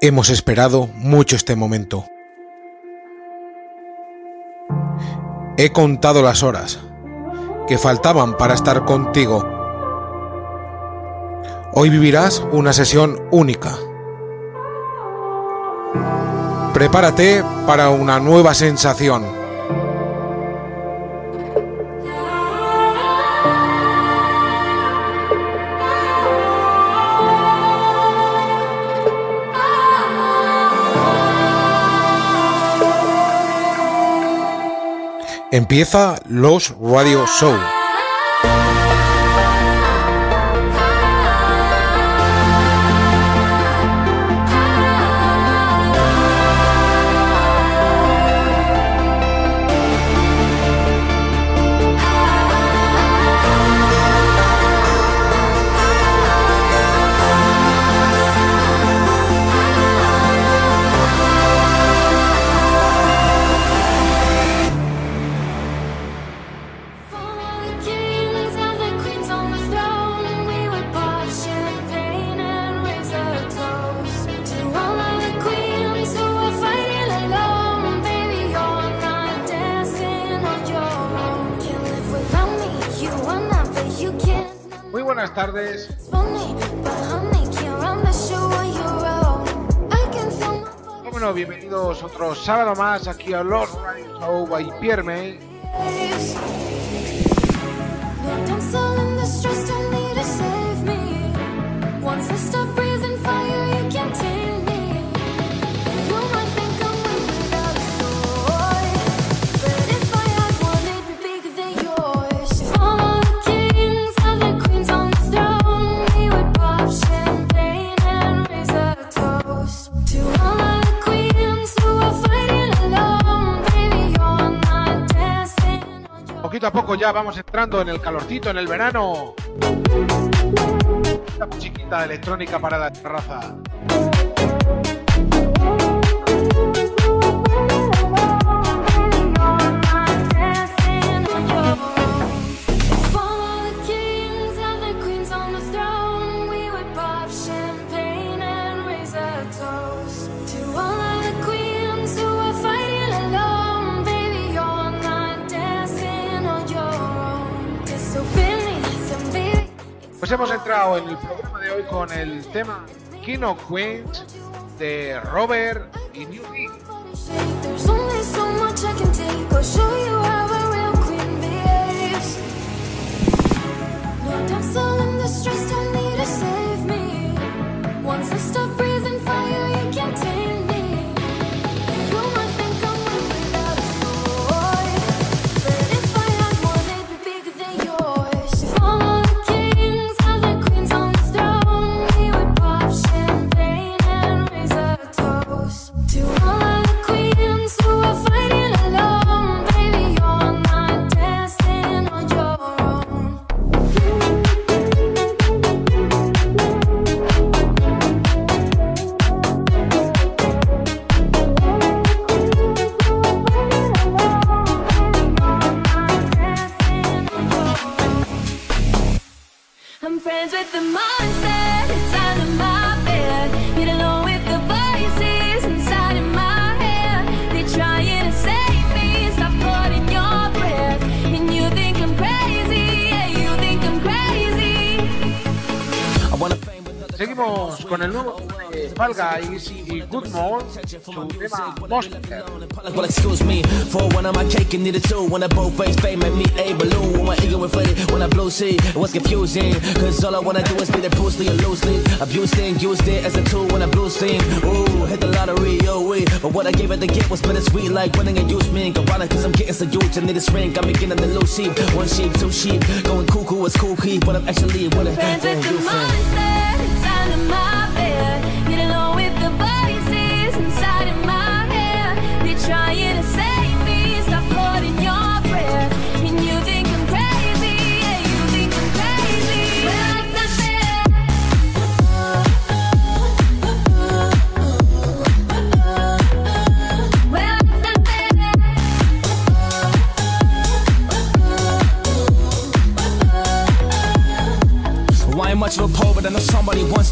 Hemos esperado mucho este momento. He contado las horas que faltaban para estar contigo. Hoy vivirás una sesión única. Prepárate para una nueva sensación. Empieza Los Radio Show. Más aquí a Los Radio Show by Pierre vamos entrando en el calorcito, en el verano. Esta musiquita electrónica para la terraza. En el programa de hoy con el tema King of Queens de Robert Guys y Good Mode, su tema Monster. Well, excuse me for one of my cake and needed two. When I both face fame and meet a balloon. When my ego inflated, when I blow see, it was confusing. Cause all I wanna do is be the Bruce Lee or loosely. Abusing, used it as a tool when I blue steam. Ooh, hit the lottery, oh wait. But what I gave it to get was bittersweet, like winning a used me. Ironic, cause I'm getting so huge, I need this ring. I'm beginning the low sheep. One sheep, two sheep. Going cuckoo, it's cool key. But I'm actually what I'm Friends with the monster,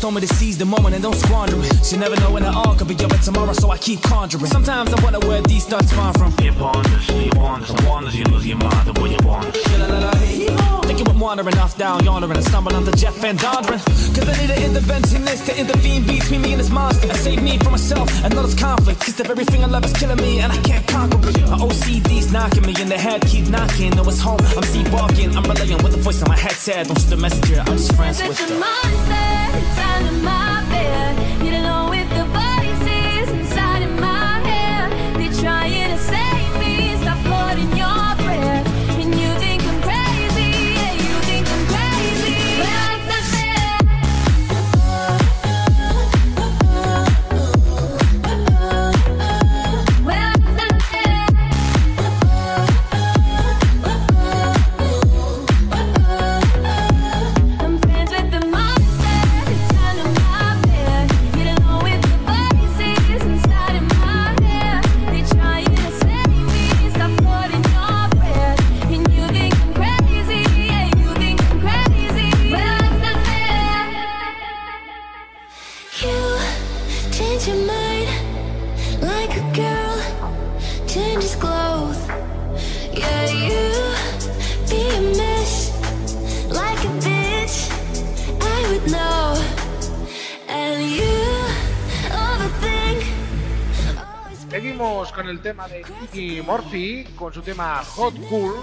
told me to seize the moment and don't squander it. You never know when it all could be over tomorrow, so I keep conjuring. Sometimes I wonder where these thoughts come from. You ponders, you wonders, wonders, you lose your mind, the way you wander. Thinking I'm wandering off down yonder and I stumble onto Jeff Van Dondren. Cause I need an interventionist to intervene between me and this monster and save me from myself and all this conflict. Cause if everything I love is killing me and I can't conquer it. My OCD's knocking me in the head, keep knocking. No, it's home. I'm sleepwalking. I'm relaying what the voice in my head said. Don't shoot the messenger, I'm just friends with the the. monster it's under my bed. Change your mind like a girl changes clothes. Yeah, you be a mess like a bitch. I would know, and you overthink. Seguimos con el tema de Nicky Murphy con su tema Hot Cool.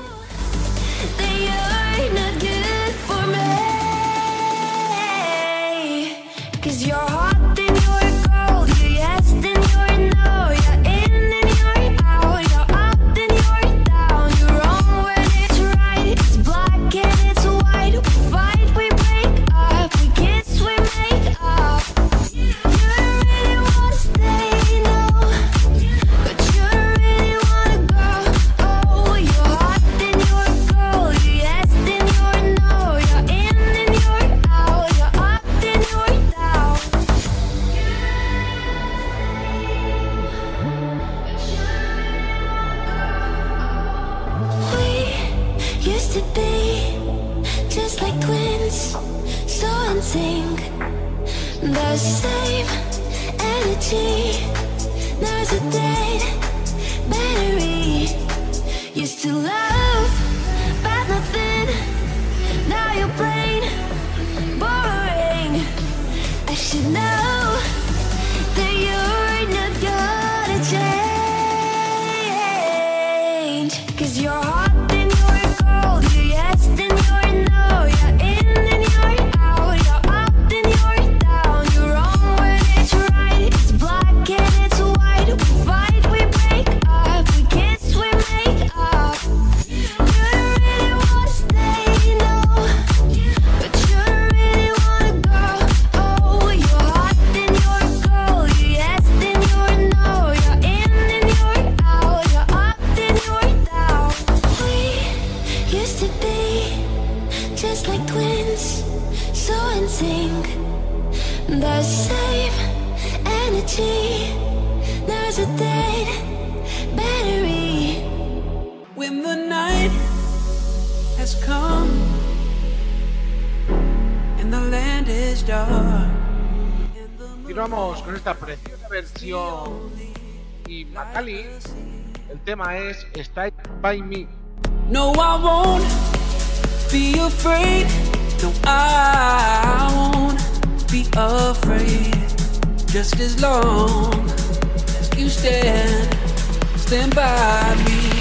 that tema es Stay by Me. No, I won't be afraid. No, I won't be afraid. Just as long as you stand, stand by me.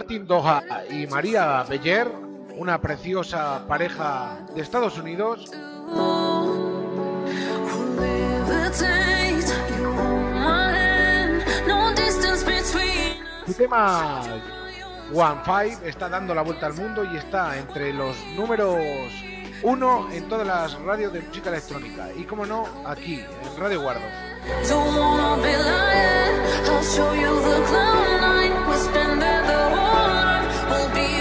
Martín Doha y María Beller, una preciosa pareja de Estados Unidos. Su tema One Five está dando la vuelta al mundo y está entre los números uno en todas las radios de música electrónica. Y como no, aquí, en Radio Guardo. I'll show you the clown line. We'll spend there the whole night. We'll be.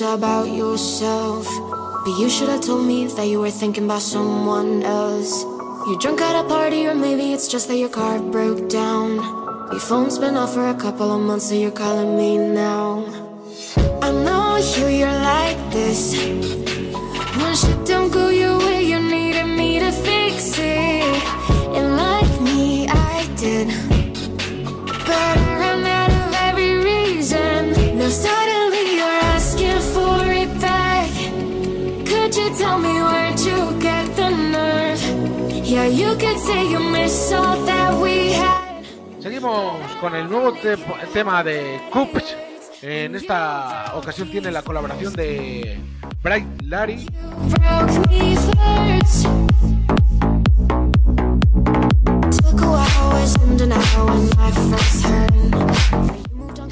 much about yourself. But you should have told me that you were thinking about someone else. You're drunk at a party, or maybe it's just that your car broke down. Your phone's been off for a couple of months, so you're calling me now. I know you, you're like this. When shit don't go your Seguimos con el nuevo tema de Coops. En esta ocasión tiene la colaboración de Bright Larry.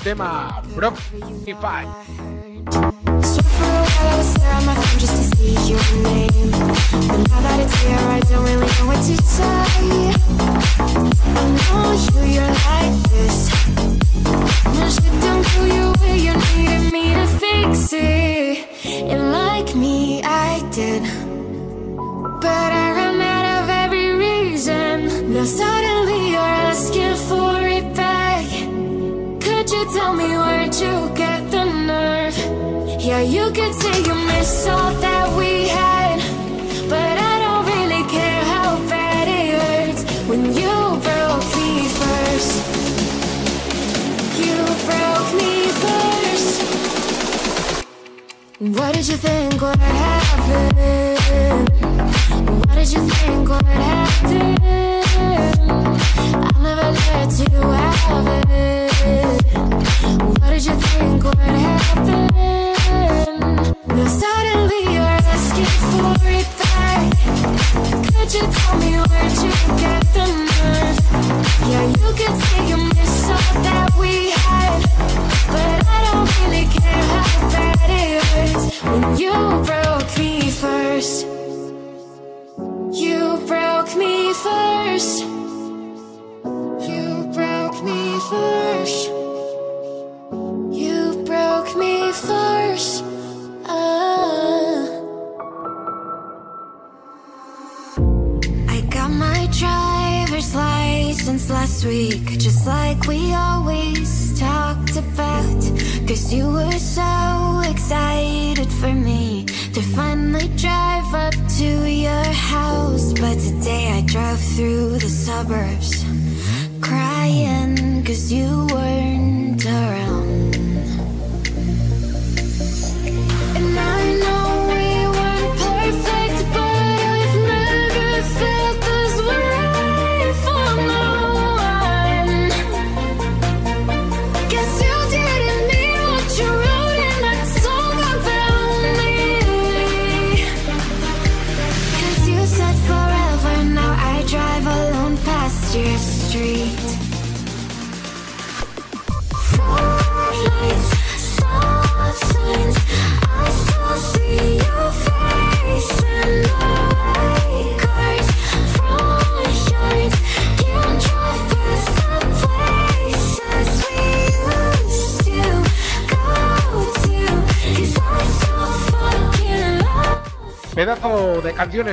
Tema Brock y Five. So for a while I was my phone just to see your name. But now that it's here I don't really know what to say I know you, you're like this. When shit don't go your way you needed me to fix it. And like me I did. But I ran out of every reason. Now suddenly you're asking for it back. Could you tell me where'd you get the you can say you miss all that we had But I don't really care how bad it hurts When you broke me first You broke me first What did you think would happen? What did you think would happen? I'll never let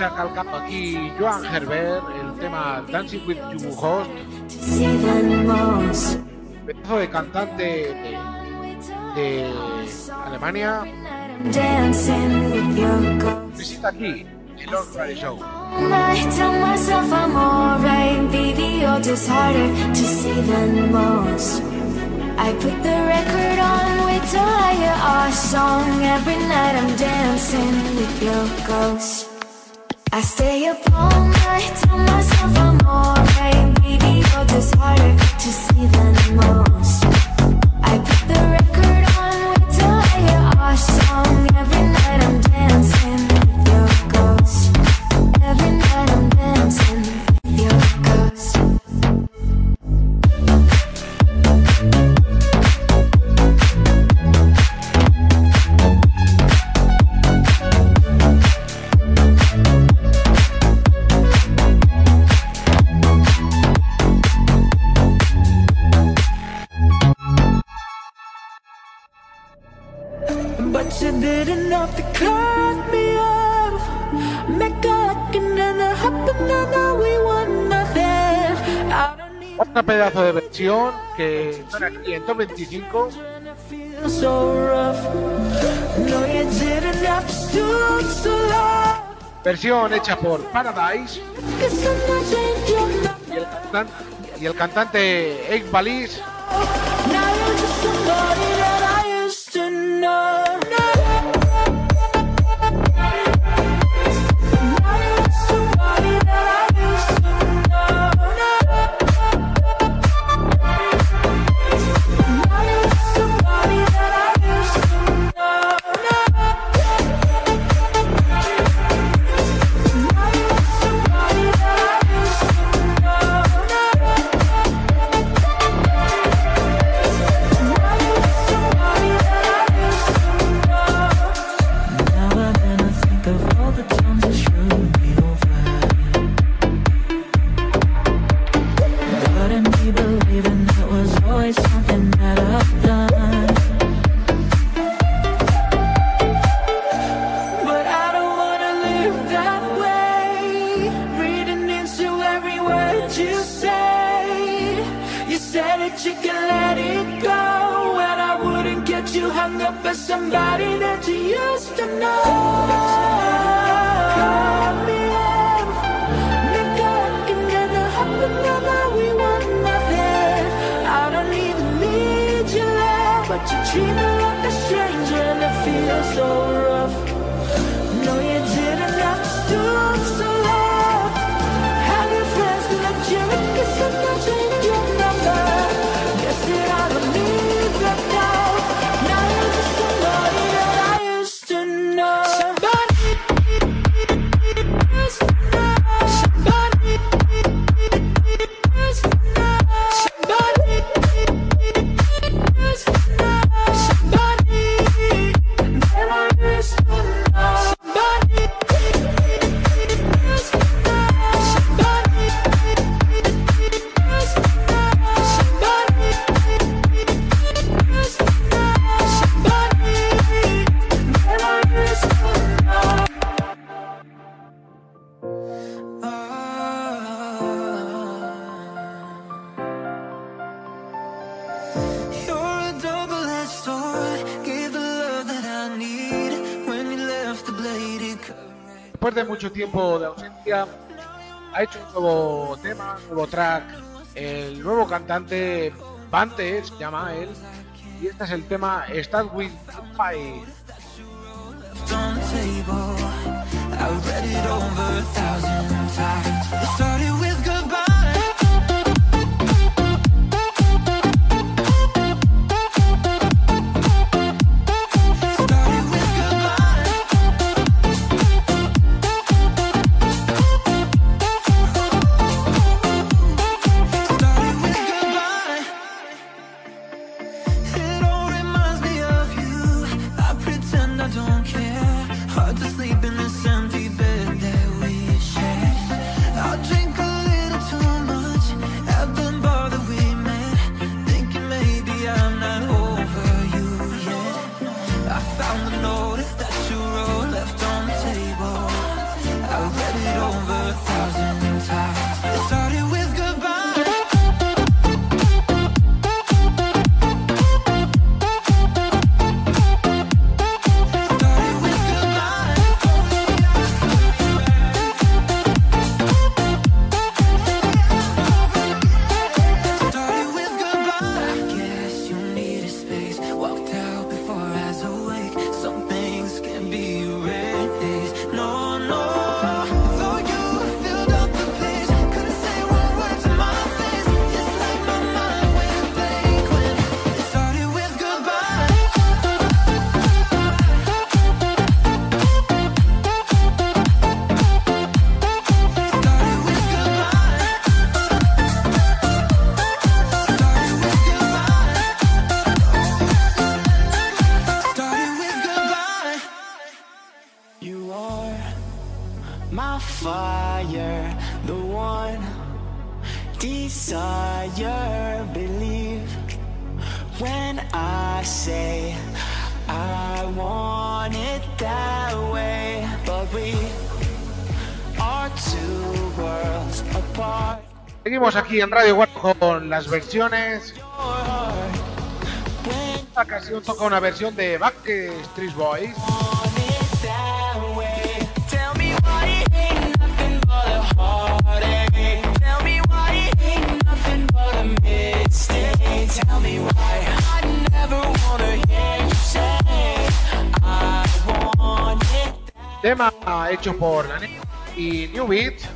se ha calcado aquí Joan Herbert, el tema Dancing with You Host. Un pedazo de cantante de, de Alemania. Visita aquí el Lord Radio Show. I put the record on, wait till I hear our song. Every night I'm dancing with your ghost. I stay up all night, tell myself I'm alright. Baby, just harder to see than most versión que son aquí 125. Versión hecha por Paradise y el cantante, y el cantante Egg Balis. mucho tiempo de ausencia, ha hecho un nuevo tema, un nuevo track. El nuevo cantante Bante se llama él. Y este es el tema Start With Fire. I've read it over a thousand times. Started with aquí en Radio Guardo con las versiones. Esta canción toca una versión de Backstreet Boys. Tema hecho por Nani y New Beat.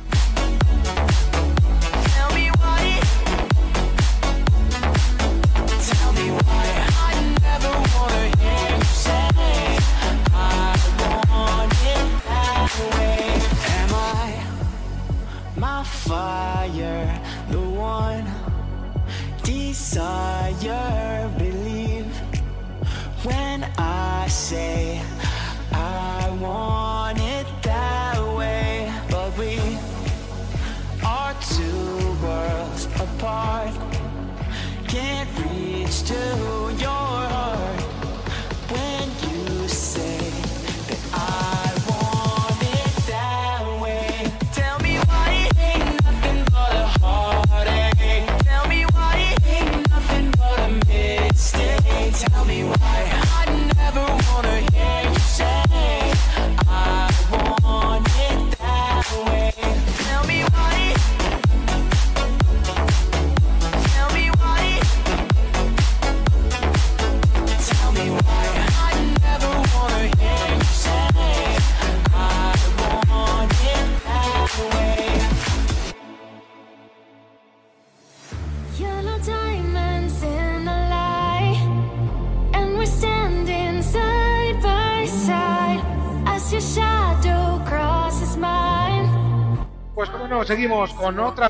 Pues como no, seguimos con otra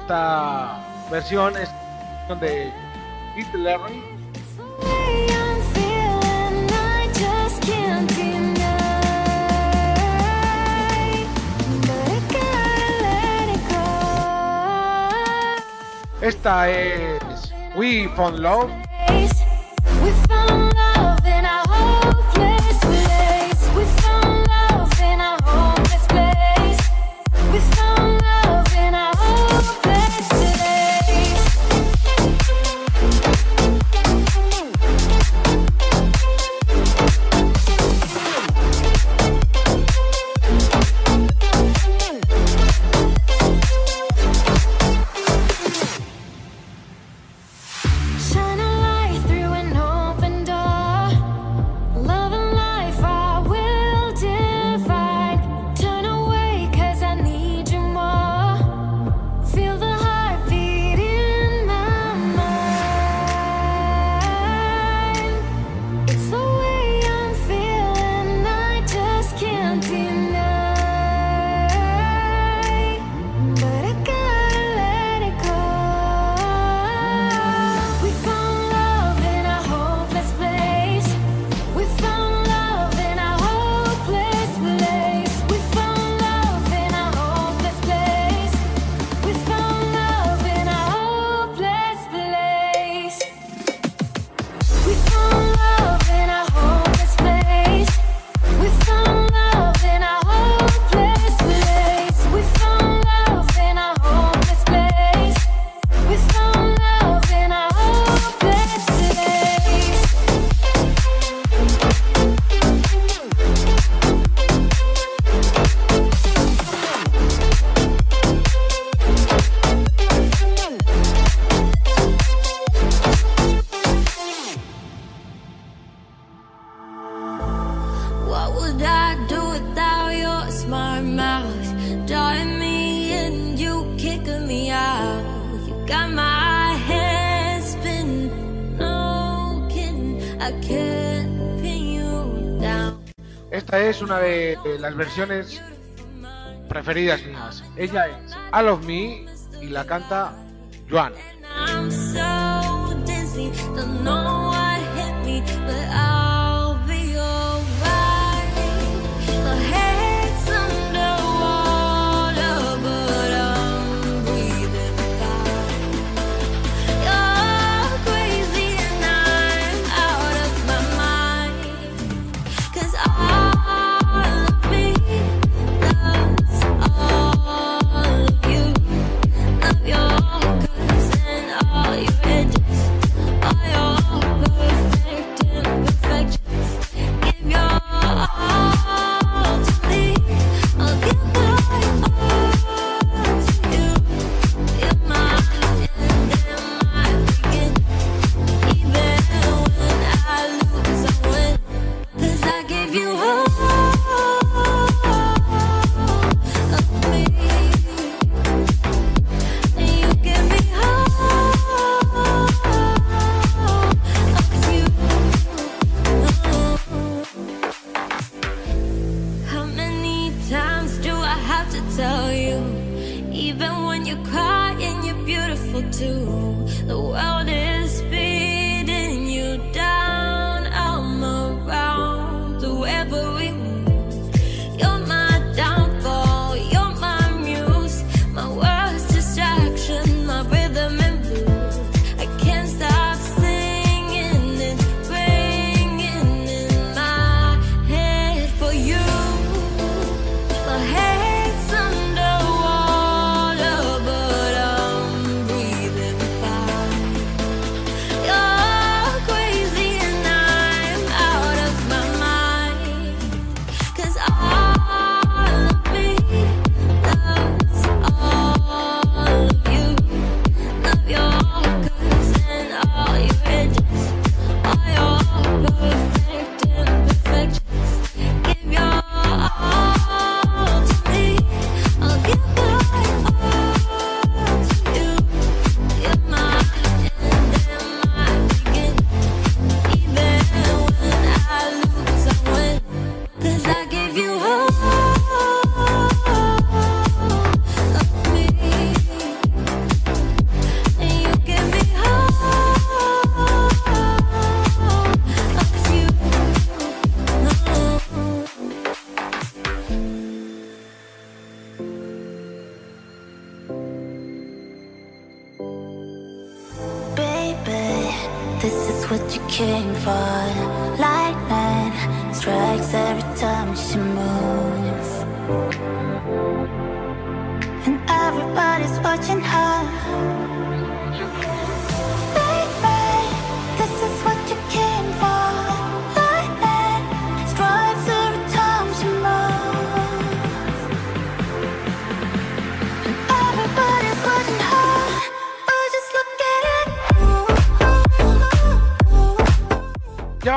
esta versión es de Hitler. Esta es We Found Love. una de, las versiones preferidas mías. Ella es I Love Me y la canta Joan.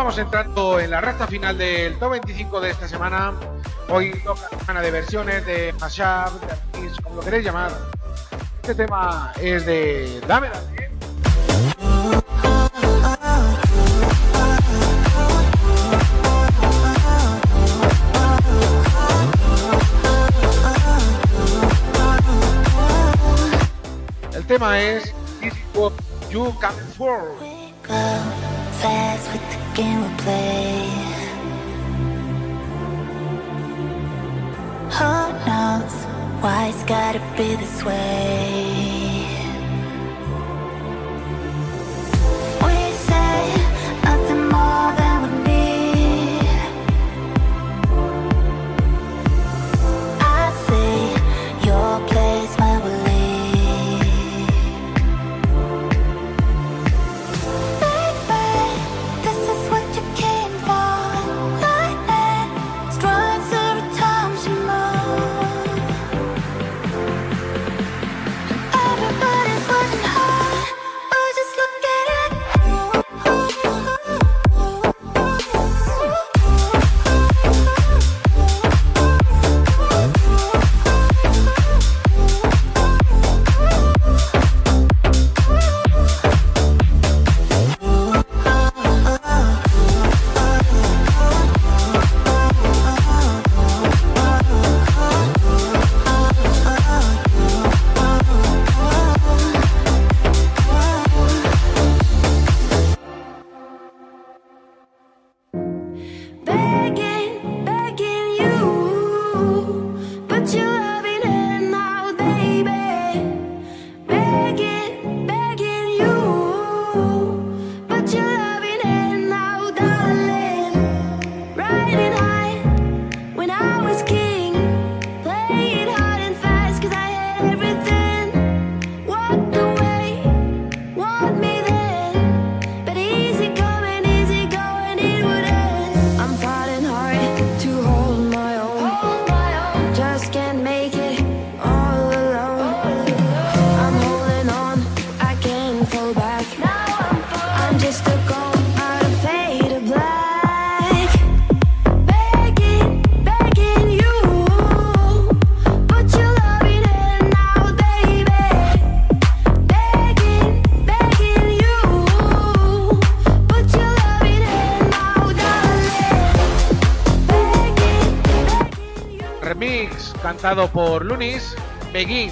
Estamos entrando en la recta final del top 25 de esta semana. Hoy toca semana de versiones, de mashup, de artistas, como lo queréis llamar. Este tema es de Dame Dame. El tema es This is what you come for. fast with the game we play. Who knows why it's gotta be this way? cantado por Lunis, Begin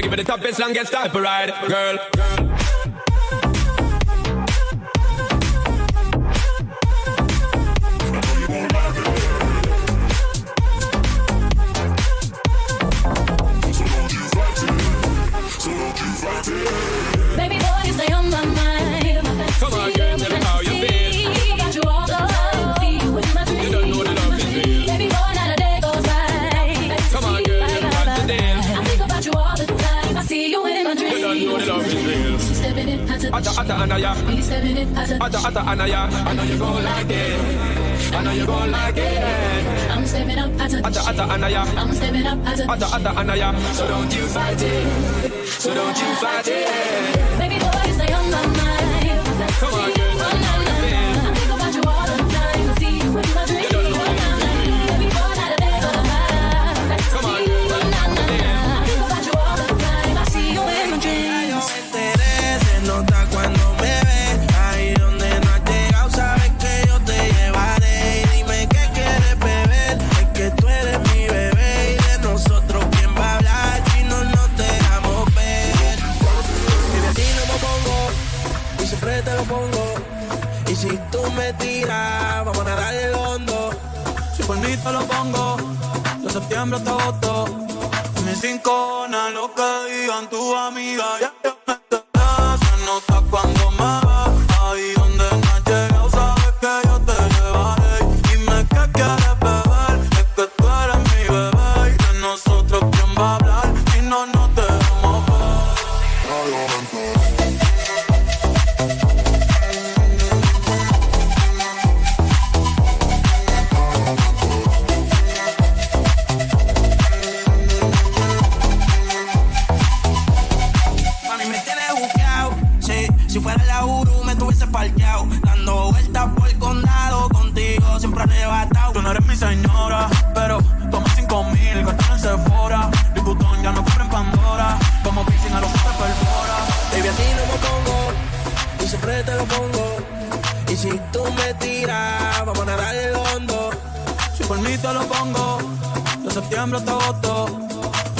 Give me the toughest, longest type of ride, girl. por mí te lo pongo. De septiembre hasta agosto.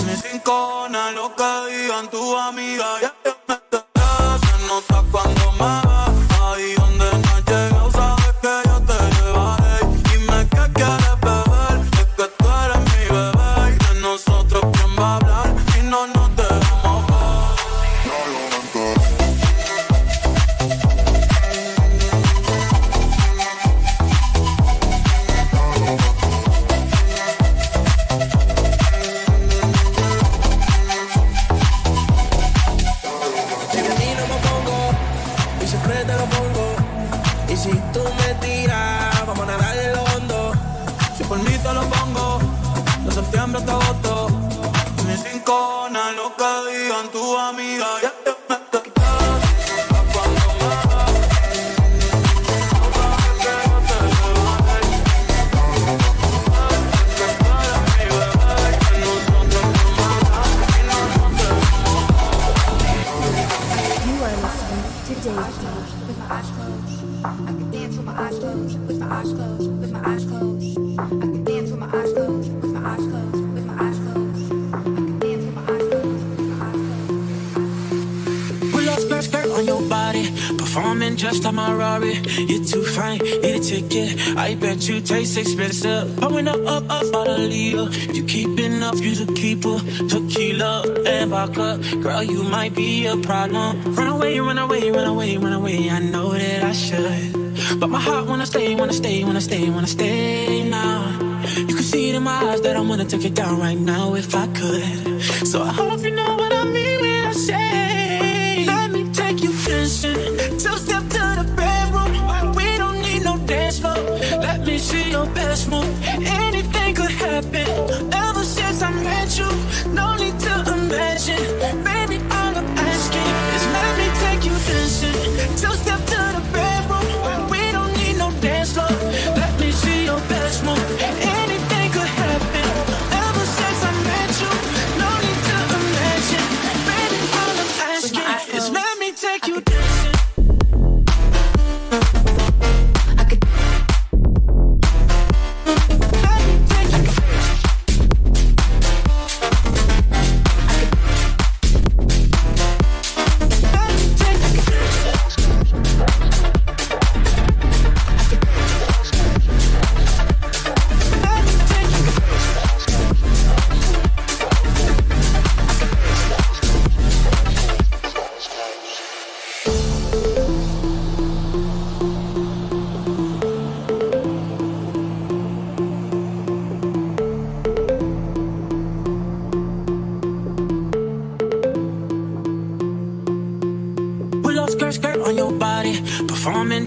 Mi cincona, lo que digan tu amiga. Ya te me se nota cuando más. expensive. Pouring up, up, up, out a leader. If you keeping up, you the keeper. Tequila and vodka, girl, you might be a problem. Run away, run away, run away, run away. I know that I should, but my heart wanna stay, wanna stay, wanna stay, wanna stay now. You can see it in my eyes that I wanna take it down right now if I could. So I hope you.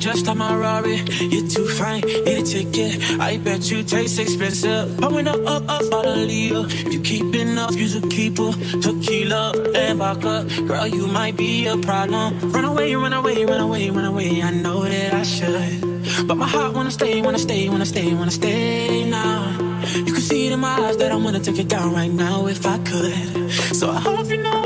Just like my Rari. You're too fine, need a ticket. I bet you taste expensive. Pouring up, up, up, out a leader. If you keeping up, you's a keeper. Tequila and vodka, girl, you might be a problem. Run away, run away, run away, run away. I know that I should, but my heart wanna stay, wanna stay, wanna stay, wanna stay now. You can see it in my eyes that I wanna take it down right now if I could. So I hope you know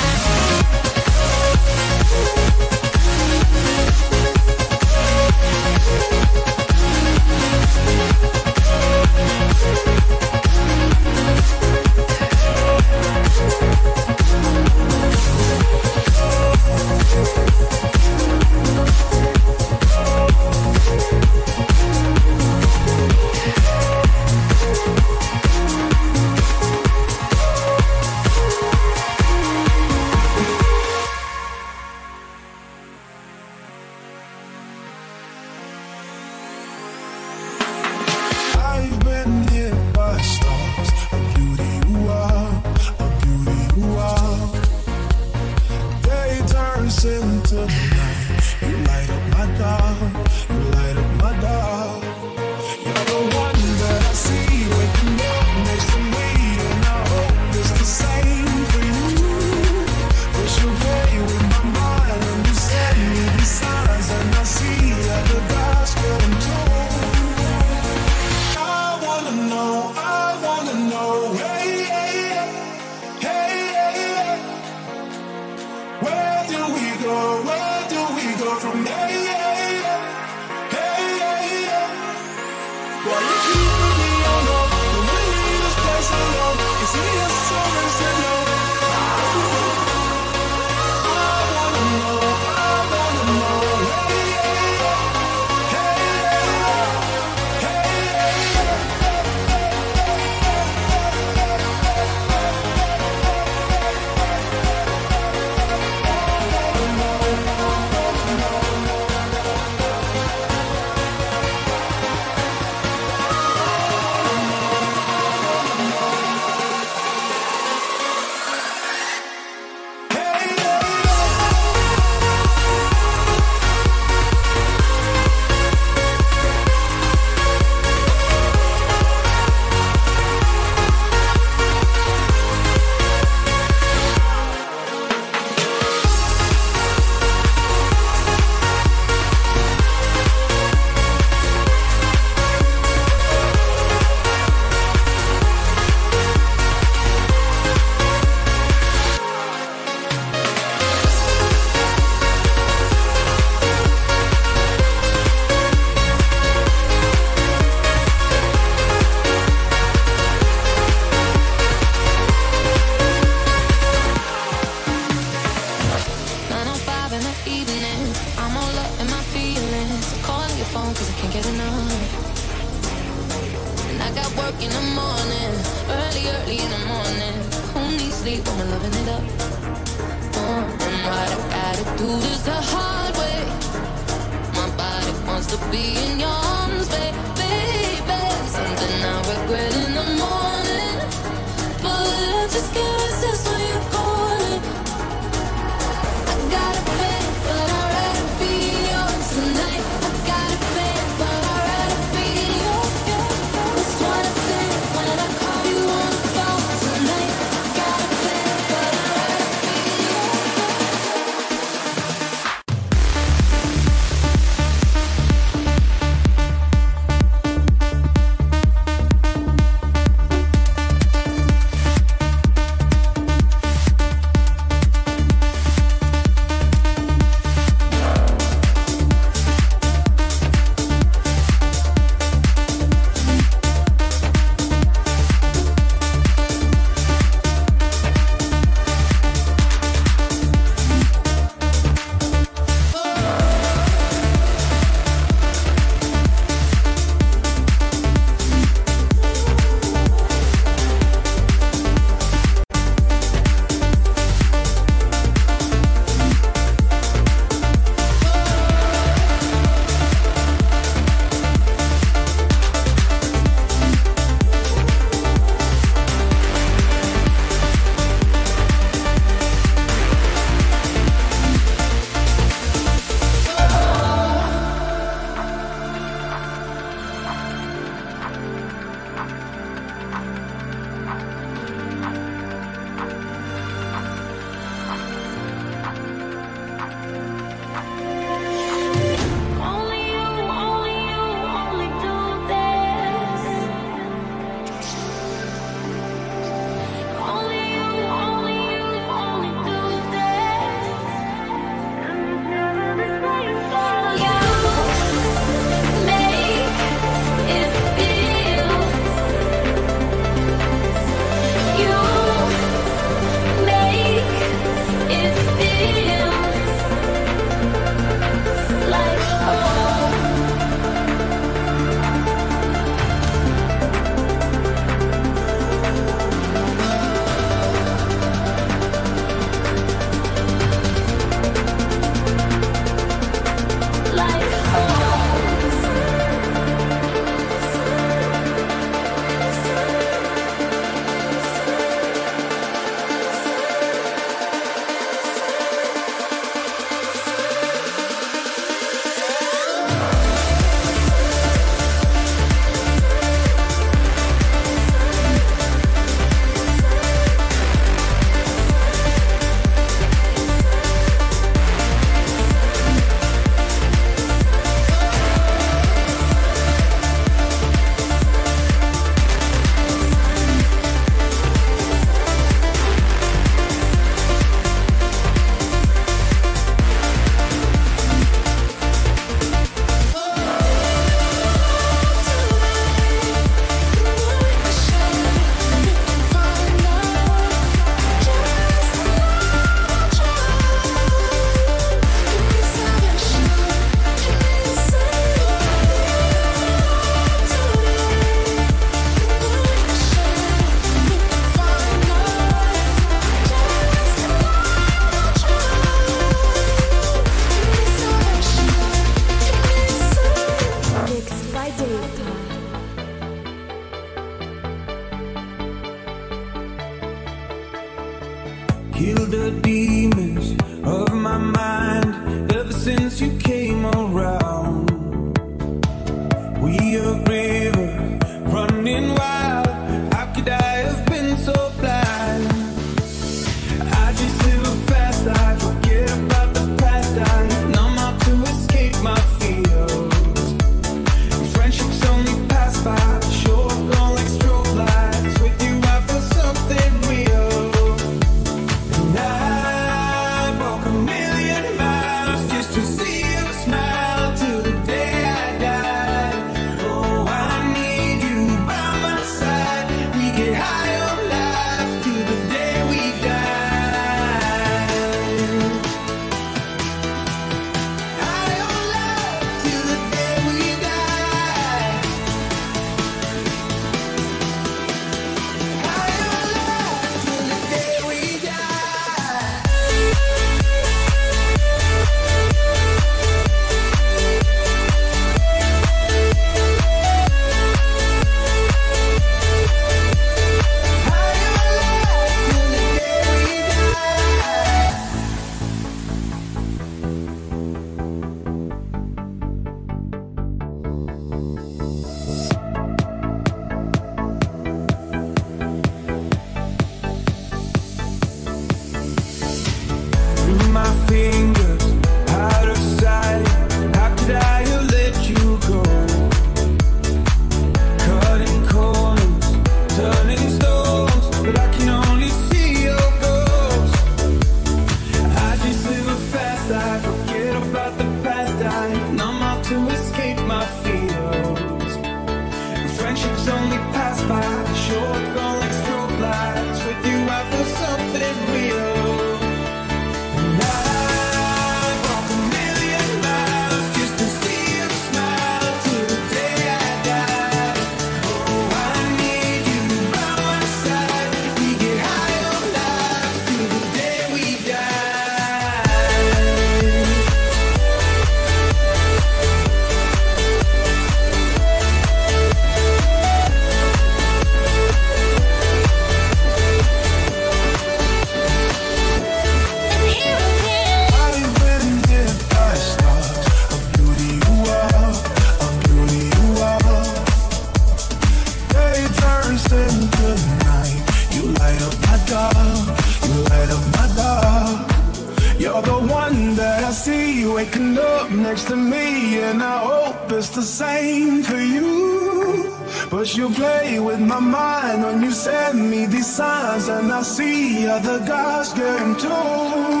you light up my dark You're the one that I see waking up next to me And I hope it's the same for you. But you play with my mind when you send me these signs And I see other guys getting too